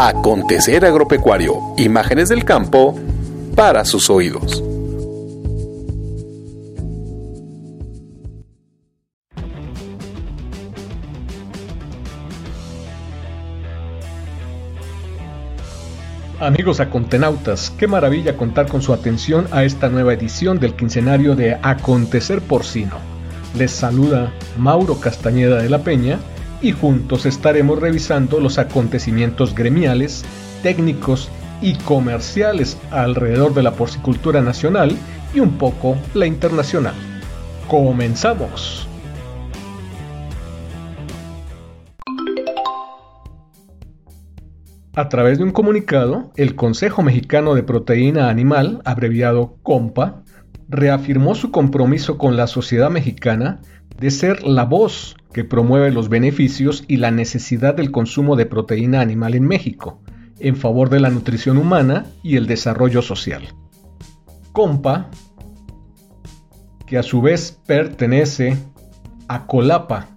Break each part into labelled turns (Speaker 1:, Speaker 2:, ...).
Speaker 1: Acontecer Agropecuario, imágenes del campo para sus oídos.
Speaker 2: Amigos acontenautas, qué maravilla contar con su atención a esta nueva edición del quincenario de Acontecer Porcino. Les saluda Mauro Castañeda de la Peña y juntos estaremos revisando los acontecimientos gremiales, técnicos y comerciales alrededor de la porcicultura nacional y un poco la internacional. ¡Comenzamos! A través de un comunicado, el Consejo Mexicano de Proteína Animal, abreviado COMPA, reafirmó su compromiso con la sociedad mexicana de ser la voz que promueve los beneficios y la necesidad del consumo de proteína animal en México, en favor de la nutrición humana y el desarrollo social. COMPA, que a su vez pertenece a COLAPA,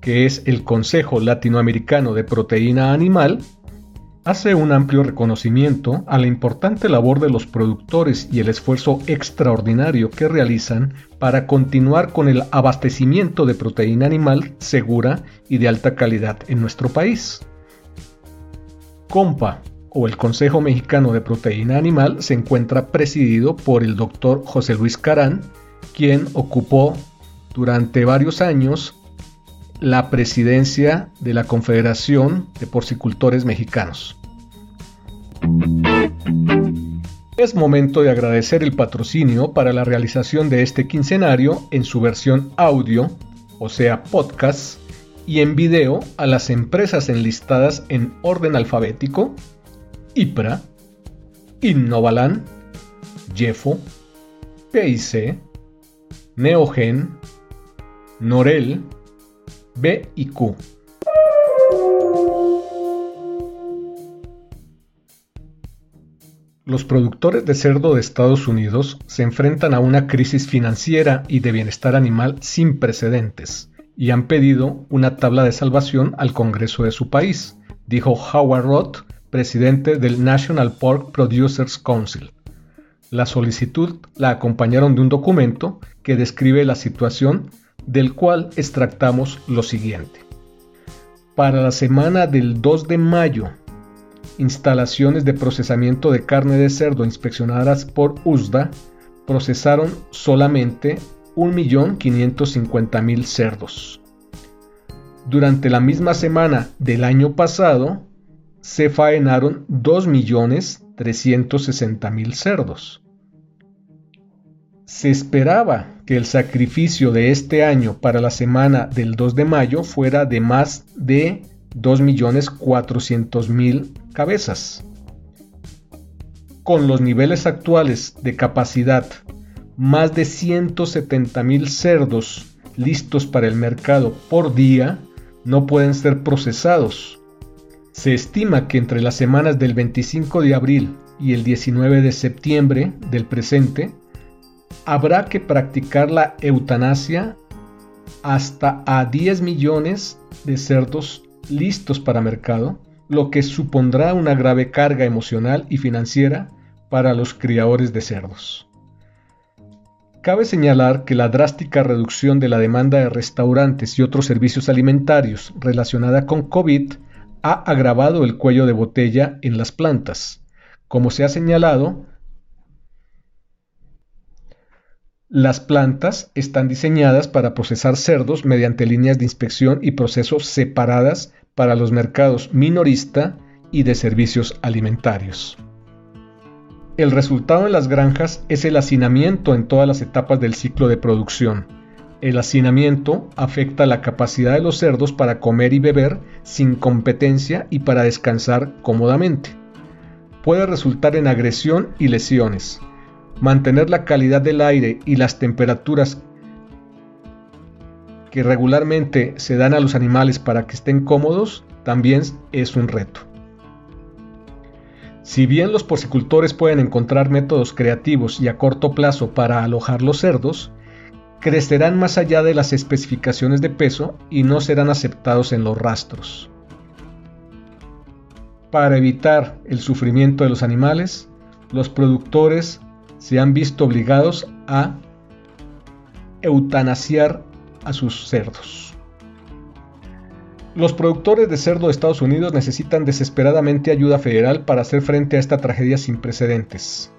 Speaker 2: que es el Consejo Latinoamericano de Proteína Animal, hace un amplio reconocimiento a la importante labor de los productores y el esfuerzo extraordinario que realizan para continuar con el abastecimiento de proteína animal segura y de alta calidad en nuestro país. COMPA, o el Consejo Mexicano de Proteína Animal, se encuentra presidido por el doctor José Luis Carán, quien ocupó durante varios años la presidencia de la Confederación de Porcicultores Mexicanos. Es momento de agradecer el patrocinio para la realización de este quincenario en su versión audio, o sea podcast, y en video a las empresas enlistadas en orden alfabético, IPRA, Innovalan, Jeffo, PIC, Neogen, Norel, B Los productores de cerdo de Estados Unidos se enfrentan a una crisis financiera y de bienestar animal sin precedentes y han pedido una tabla de salvación al Congreso de su país, dijo Howard Roth, presidente del National Pork Producers Council. La solicitud la acompañaron de un documento que describe la situación del cual extractamos lo siguiente. Para la semana del 2 de mayo instalaciones de procesamiento de carne de cerdo inspeccionadas por USDA procesaron solamente 1.550.000 cerdos. Durante la misma semana del año pasado, se faenaron 2.360.000 cerdos. Se esperaba que el sacrificio de este año para la semana del 2 de mayo fuera de más de 2.400.000 cabezas. Con los niveles actuales de capacidad, más de 170.000 cerdos listos para el mercado por día no pueden ser procesados. Se estima que entre las semanas del 25 de abril y el 19 de septiembre del presente, habrá que practicar la eutanasia hasta a 10 millones de cerdos listos para mercado, lo que supondrá una grave carga emocional y financiera para los criadores de cerdos. Cabe señalar que la drástica reducción de la demanda de restaurantes y otros servicios alimentarios relacionada con COVID ha agravado el cuello de botella en las plantas. Como se ha señalado, Las plantas están diseñadas para procesar cerdos mediante líneas de inspección y procesos separadas para los mercados minorista y de servicios alimentarios. El resultado en las granjas es el hacinamiento en todas las etapas del ciclo de producción. El hacinamiento afecta la capacidad de los cerdos para comer y beber sin competencia y para descansar cómodamente. Puede resultar en agresión y lesiones, mantener la calidad del aire y las temperaturas que regularmente se dan a los animales para que estén cómodos también es un reto. Si bien los porcicultores pueden encontrar métodos creativos y a corto plazo para alojar los cerdos, crecerán más allá de las especificaciones de peso y no serán aceptados en los rastros. Para evitar el sufrimiento de los animales, los productores se han visto obligados a eutanasiar a sus cerdos. Los productores de cerdo de Estados Unidos necesitan desesperadamente ayuda federal para hacer frente a esta tragedia sin precedentes.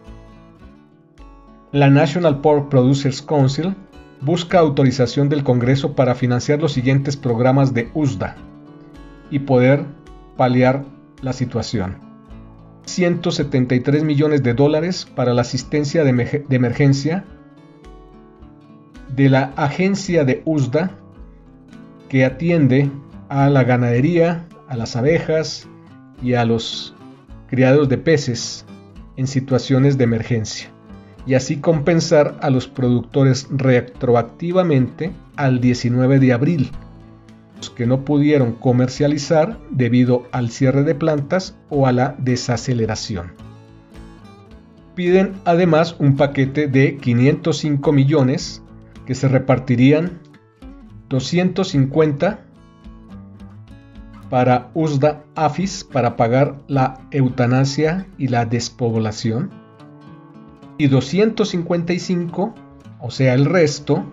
Speaker 2: La National Pork Producers Council busca autorización del Congreso para financiar los siguientes programas de USDA y poder paliar la situación. 173 millones de dólares para la asistencia de, emergencia de la agencia de USDA que atiende a la ganadería, a las abejas y a los criados de peces en situaciones de emergencia, y así compensar a los productores retroactivamente al 19 de abril, los que no pudieron comercializar debido al cierre de plantas o a la desaceleración. Piden además un paquete de 505 millones que se repartirían 250 para USDA AFIS para pagar la eutanasia y la despoblación. Y 255, o sea, el resto,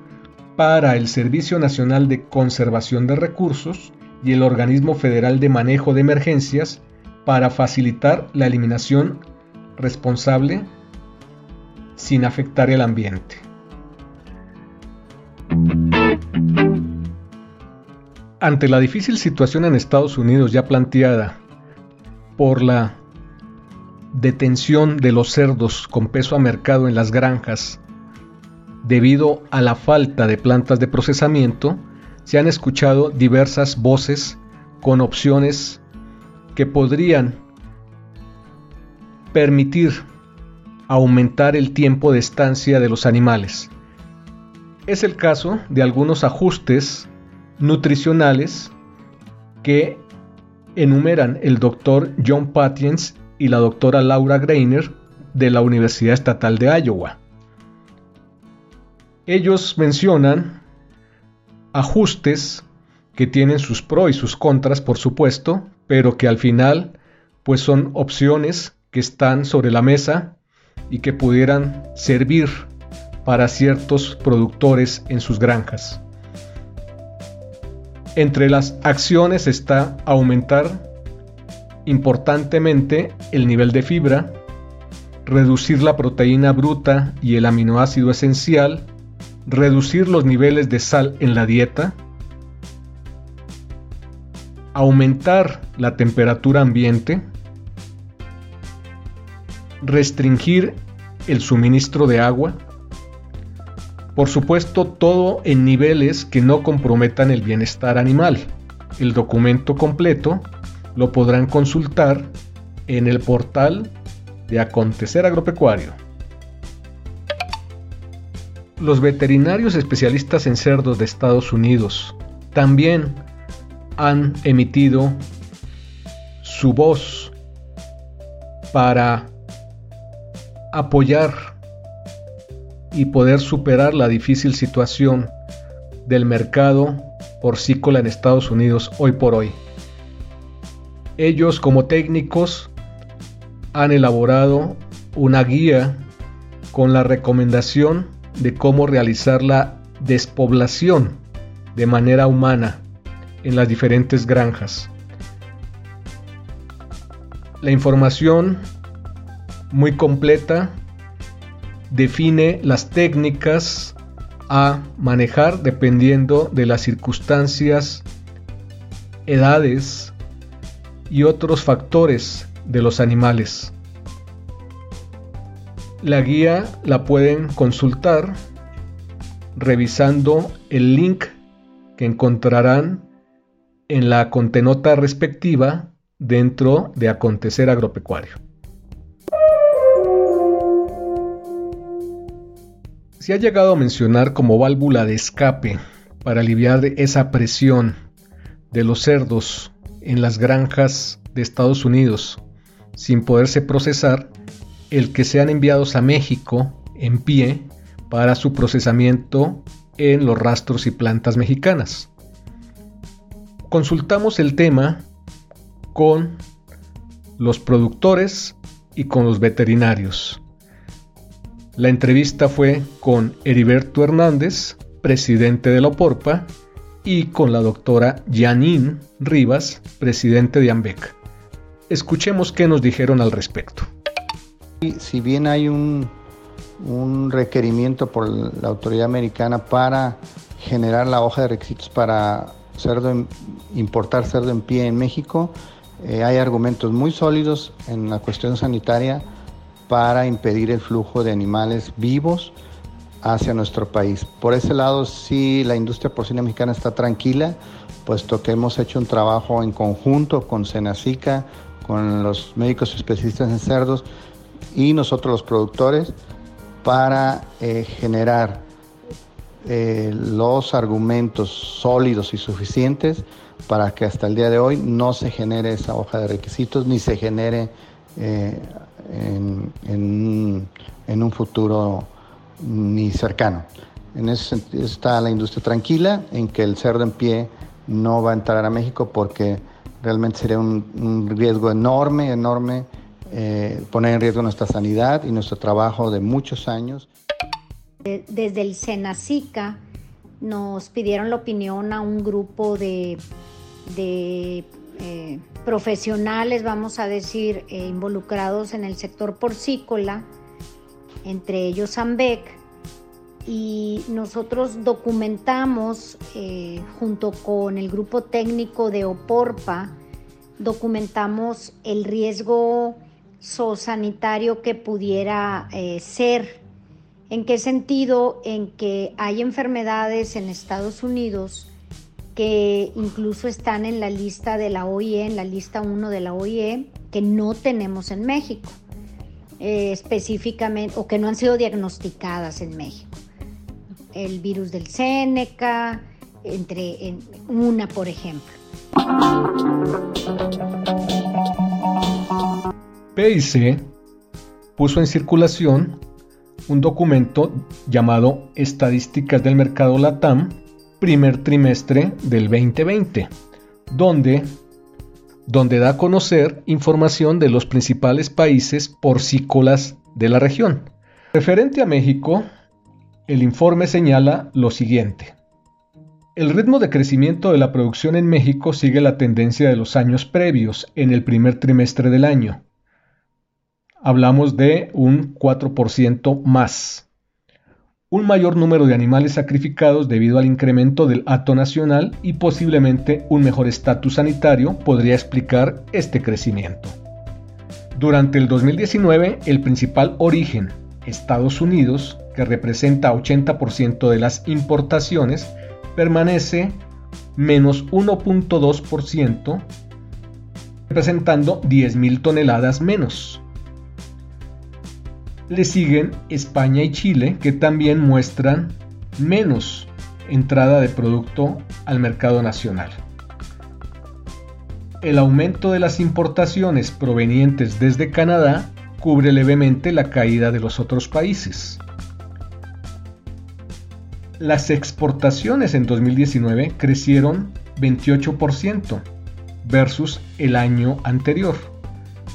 Speaker 2: para el Servicio Nacional de Conservación de Recursos y el Organismo Federal de Manejo de Emergencias para facilitar la eliminación responsable sin afectar el ambiente. Ante la difícil situación en Estados Unidos ya planteada por la detención de los cerdos con peso a mercado en las granjas debido a la falta de plantas de procesamiento, se han escuchado diversas voces con opciones que podrían permitir aumentar el tiempo de estancia de los animales. Es el caso de algunos ajustes nutricionales que enumeran el doctor John Patience y la doctora Laura Greiner de la Universidad Estatal de Iowa. Ellos mencionan ajustes que tienen sus pros y sus contras, por supuesto, pero que al final pues son opciones que están sobre la mesa y que pudieran servir para ciertos productores en sus granjas. Entre las acciones está aumentar importantemente el nivel de fibra, reducir la proteína bruta y el aminoácido esencial, reducir los niveles de sal en la dieta, aumentar la temperatura ambiente, restringir el suministro de agua, por supuesto, todo en niveles que no comprometan el bienestar animal. El documento completo lo podrán consultar en el portal de Acontecer Agropecuario. Los veterinarios especialistas en cerdos de Estados Unidos también han emitido su voz para apoyar y poder superar la difícil situación del mercado porcícola en Estados Unidos hoy por hoy. Ellos como técnicos han elaborado una guía con la recomendación de cómo realizar la despoblación de manera humana en las diferentes granjas. La información muy completa define las técnicas a manejar dependiendo de las circunstancias, edades y otros factores de los animales. La guía la pueden consultar revisando el link que encontrarán en la contenota respectiva dentro de Acontecer Agropecuario. Se ha llegado a mencionar como válvula de escape para aliviar esa presión de los cerdos en las granjas de Estados Unidos sin poderse procesar el que sean enviados a México en pie para su procesamiento en los rastros y plantas mexicanas. Consultamos el tema con los productores y con los veterinarios. La entrevista fue con Heriberto Hernández, presidente de la OPORPA, y con la doctora Janine Rivas, presidente de AMBEC. Escuchemos qué nos dijeron al respecto.
Speaker 3: Si bien hay un, requerimiento por la autoridad americana para generar la hoja de requisitos para cerdo importar cerdo en pie en México, eh, hay argumentos muy sólidos en la cuestión sanitaria para impedir el flujo de animales vivos hacia nuestro país. Por ese lado, sí, la industria porcina mexicana está tranquila, puesto que hemos hecho un trabajo en conjunto con Senacica, con los médicos especialistas en cerdos y nosotros los productores para eh, generar eh, los argumentos sólidos y suficientes para que hasta el día de hoy no se genere esa hoja de requisitos ni se genere eh, en, un futuro ni cercano. En ese sentido está la industria tranquila en que el cerdo en pie no va a entrar a México porque realmente sería un, riesgo enorme, enorme eh, poner en riesgo nuestra sanidad y nuestro trabajo de muchos años.
Speaker 4: Desde el Senacica nos pidieron la opinión a un grupo de, eh, profesionales, vamos a decir, eh, involucrados en el sector porcícola, entre ellos AMBEC, y nosotros documentamos eh, junto con el grupo técnico de OPORPA, documentamos el riesgo zoosanitario que pudiera ser ¿En qué sentido? En que hay enfermedades en Estados Unidos que incluso están en la lista de la OIE, en la lista 1 de la OIE, que no tenemos en México, eh, específicamente, o que no han sido diagnosticadas en México. El virus del Séneca, entre una, por ejemplo.
Speaker 2: PIC puso en circulación un documento llamado Estadísticas del Mercado LATAM, primer trimestre del 2020, donde, donde da a conocer información de los principales países porcícolas de la región. Referente a México, el informe señala lo siguiente. El ritmo de crecimiento de la producción en México sigue la tendencia de los años previos en el primer trimestre del año, hablamos de un 4% más. Un mayor número de animales sacrificados debido al incremento del hato nacional y posiblemente un mejor estatus sanitario podría explicar este crecimiento. Durante el 2019, el principal origen, Estados Unidos, que representa 80% de las importaciones, permanece menos 1.2%, representando 10.000 toneladas menos. Le siguen España y Chile, que también muestran menos entrada de producto al mercado nacional. El aumento de las importaciones provenientes desde Canadá cubre levemente la caída de los otros países. Las exportaciones en 2019 crecieron 28% versus el año anterior.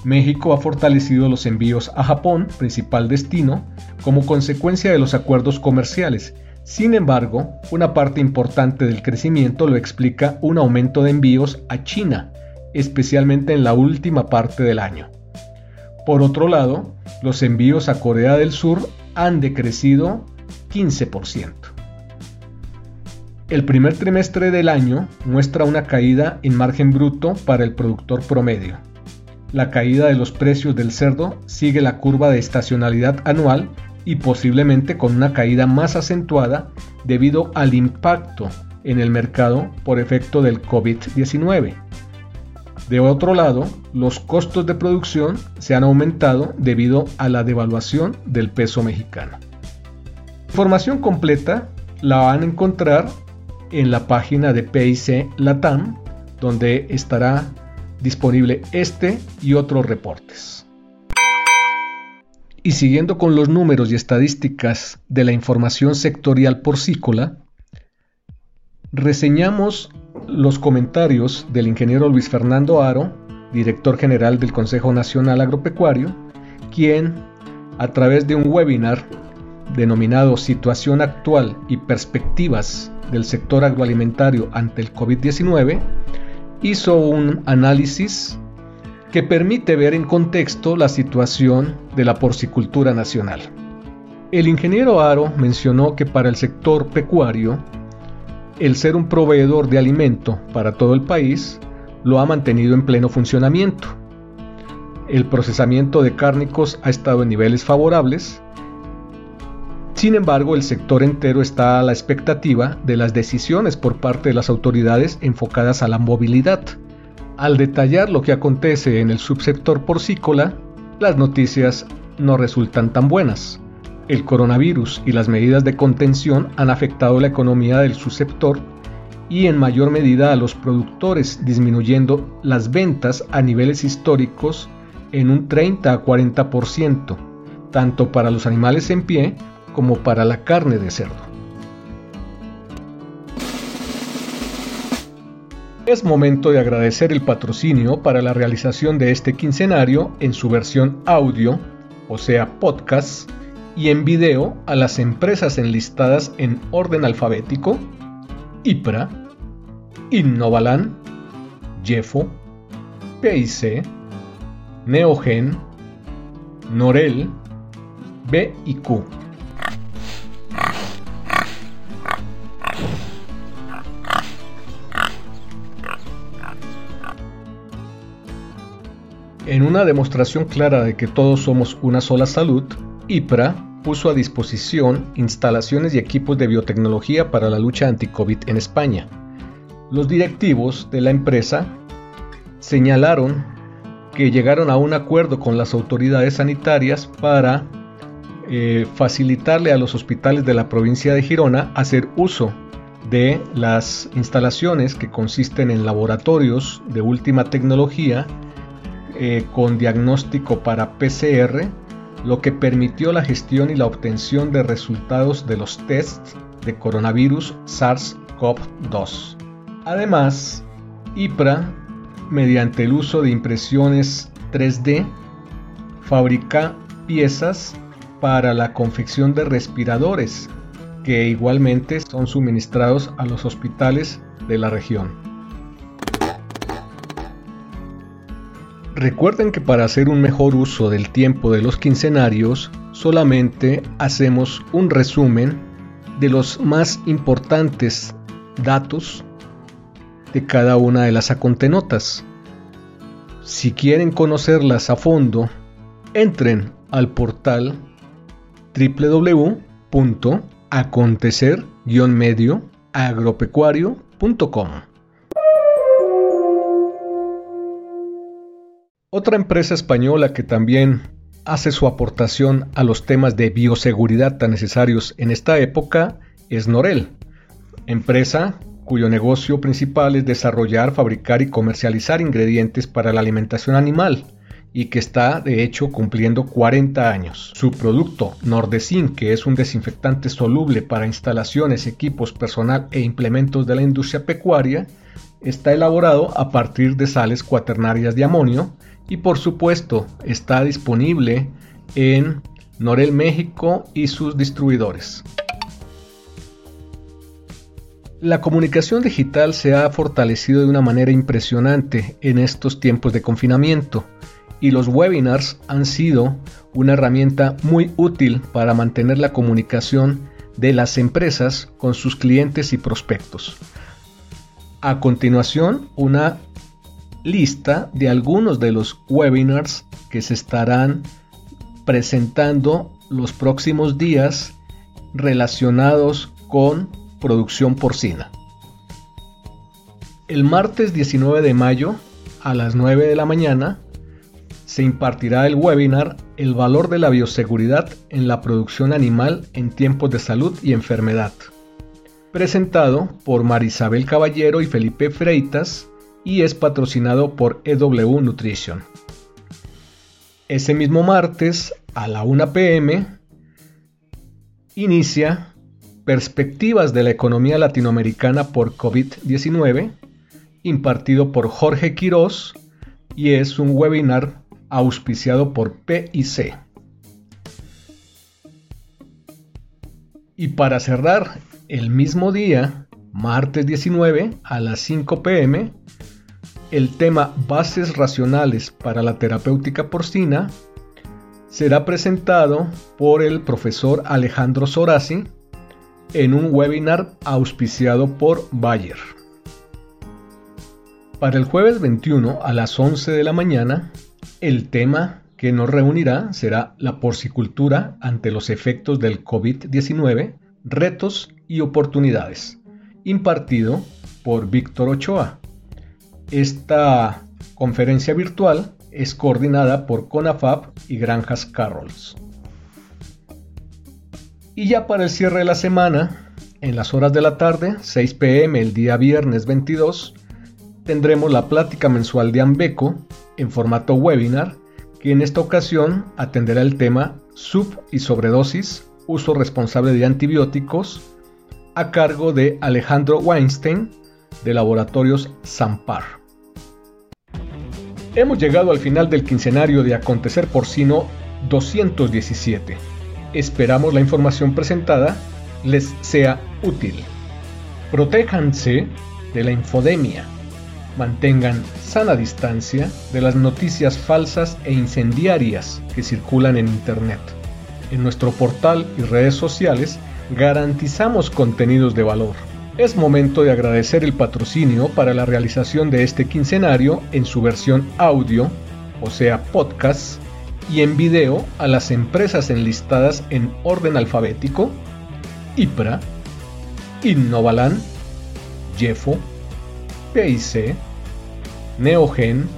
Speaker 2: México ha fortalecido los envíos a Japón, principal destino, como consecuencia de los acuerdos comerciales. Sin embargo, una parte importante del crecimiento lo explica un aumento de envíos a China, especialmente en la última parte del año. Por otro lado, los envíos a Corea del Sur han decrecido 15%. El primer trimestre del año muestra una caída en margen bruto para el productor promedio la caída de los precios del cerdo sigue la curva de estacionalidad anual y posiblemente con una caída más acentuada debido al impacto en el mercado por efecto del COVID-19. De otro lado, los costos de producción se han aumentado debido a la devaluación del peso mexicano. Información completa la van a encontrar en la página de PIC Latam, donde estará disponible este y otros reportes. Y siguiendo con los números y estadísticas de la información sectorial porcícola, reseñamos los comentarios del ingeniero Luis Fernando Aro director general del Consejo Nacional Agropecuario, quien, a través de un webinar denominado Situación actual y perspectivas del sector agroalimentario ante el COVID-19, hizo un análisis que permite ver en contexto la situación de la porcicultura nacional. El ingeniero Aro mencionó que para el sector pecuario, el ser un proveedor de alimento para todo el país lo ha mantenido en pleno funcionamiento. El procesamiento de cárnicos ha estado en niveles favorables. Sin embargo, el sector entero está a la expectativa de las decisiones por parte de las autoridades enfocadas a la movilidad. Al detallar lo que acontece en el subsector porcícola, las noticias no resultan tan buenas. El coronavirus y las medidas de contención han afectado la economía del subsector y en mayor medida a los productores, disminuyendo las ventas a niveles históricos en un 30 a 40%, tanto para los animales en pie como para la carne de cerdo. Es momento de agradecer el patrocinio para la realización de este quincenario en su versión audio, o sea podcast, y en video a las empresas enlistadas en orden alfabético, IPRA, Innovalan, Jeffo, PIC, Neogen, Norel, B En una demostración clara de que todos somos una sola salud, IPRA puso a disposición instalaciones y equipos de biotecnología para la lucha anti-COVID en España. Los directivos de la empresa señalaron que llegaron a un acuerdo con las autoridades sanitarias para eh, facilitarle a los hospitales de la provincia de Girona hacer uso de las instalaciones que consisten en laboratorios de última tecnología eh, con diagnóstico para PCR, lo que permitió la gestión y la obtención de resultados de los tests de coronavirus SARS-CoV-2. Además, IPRA, mediante el uso de impresiones 3D, fabrica piezas para la confección de respiradores, que igualmente son suministrados a los hospitales de la región. Recuerden que para hacer un mejor uso del tiempo de los quincenarios, solamente hacemos un resumen de los más importantes datos de cada una de las acontenotas. Si quieren conocerlas a fondo, entren al portal www.acontecer-medio-agropecuario.com. Otra empresa española que también hace su aportación a los temas de bioseguridad tan necesarios en esta época es Norel, empresa cuyo negocio principal es desarrollar, fabricar y comercializar ingredientes para la alimentación animal y que está de hecho cumpliendo 40 años. Su producto Nordecin, que es un desinfectante soluble para instalaciones, equipos, personal e implementos de la industria pecuaria, está elaborado a partir de sales cuaternarias de amonio y por supuesto está disponible en Norel México y sus distribuidores. La comunicación digital se ha fortalecido de una manera impresionante en estos tiempos de confinamiento y los webinars han sido una herramienta muy útil para mantener la comunicación de las empresas con sus clientes y prospectos. A continuación, una lista de algunos de los webinars que se estarán presentando los próximos días relacionados con producción porcina. El martes 19 de mayo a las 9 de la mañana se impartirá el webinar El valor de la bioseguridad en la producción animal en tiempos de salud y enfermedad, presentado por Marisabel Caballero y Felipe Freitas y es patrocinado por EW Nutrition. Ese mismo martes a la 1 pm inicia Perspectivas de la economía latinoamericana por COVID-19, impartido por Jorge Quirós y es un webinar auspiciado por PIC. Y para cerrar el mismo día, martes 19 a las 5 pm, el tema Bases racionales para la terapéutica porcina será presentado por el profesor Alejandro Sorazi en un webinar auspiciado por Bayer. Para el jueves 21 a las 11 de la mañana, el tema que nos reunirá será la porcicultura ante los efectos del COVID-19, retos y oportunidades, impartido por Víctor Ochoa. Esta conferencia virtual es coordinada por CONAFAP y Granjas Carrolls. Y ya para el cierre de la semana, en las horas de la tarde, 6 pm el día viernes 22, tendremos la plática mensual de Ambeco en formato webinar, que en esta ocasión atenderá el tema sub y sobredosis, uso responsable de antibióticos, a cargo de Alejandro Weinstein de Laboratorios Zampar. Hemos llegado al final del quincenario de Acontecer Porcino 217. Esperamos la información presentada les sea útil. Protéjanse de la infodemia mantengan sana distancia de las noticias falsas e incendiarias que circulan en Internet. En nuestro portal y redes sociales garantizamos contenidos de valor. Es momento de agradecer el patrocinio para la realización de este quincenario en su versión audio, o sea podcast, y en video a las empresas enlistadas en orden alfabético, IPRA, Innovalan, Jeffo, PIC, Neogen,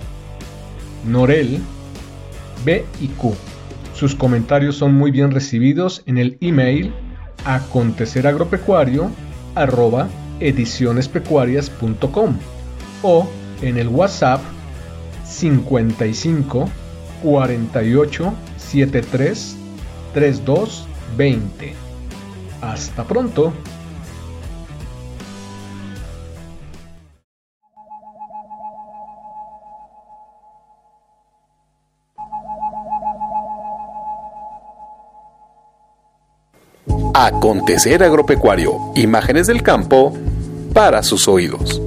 Speaker 2: Norel, B y Q. Sus comentarios son muy bien recibidos en el email aconteceragropecuario arroba edicionespecuarias.com o en el WhatsApp 55 48 73 32 20. Hasta pronto.
Speaker 1: Acontecer Agropecuario, imágenes del campo para sus oídos.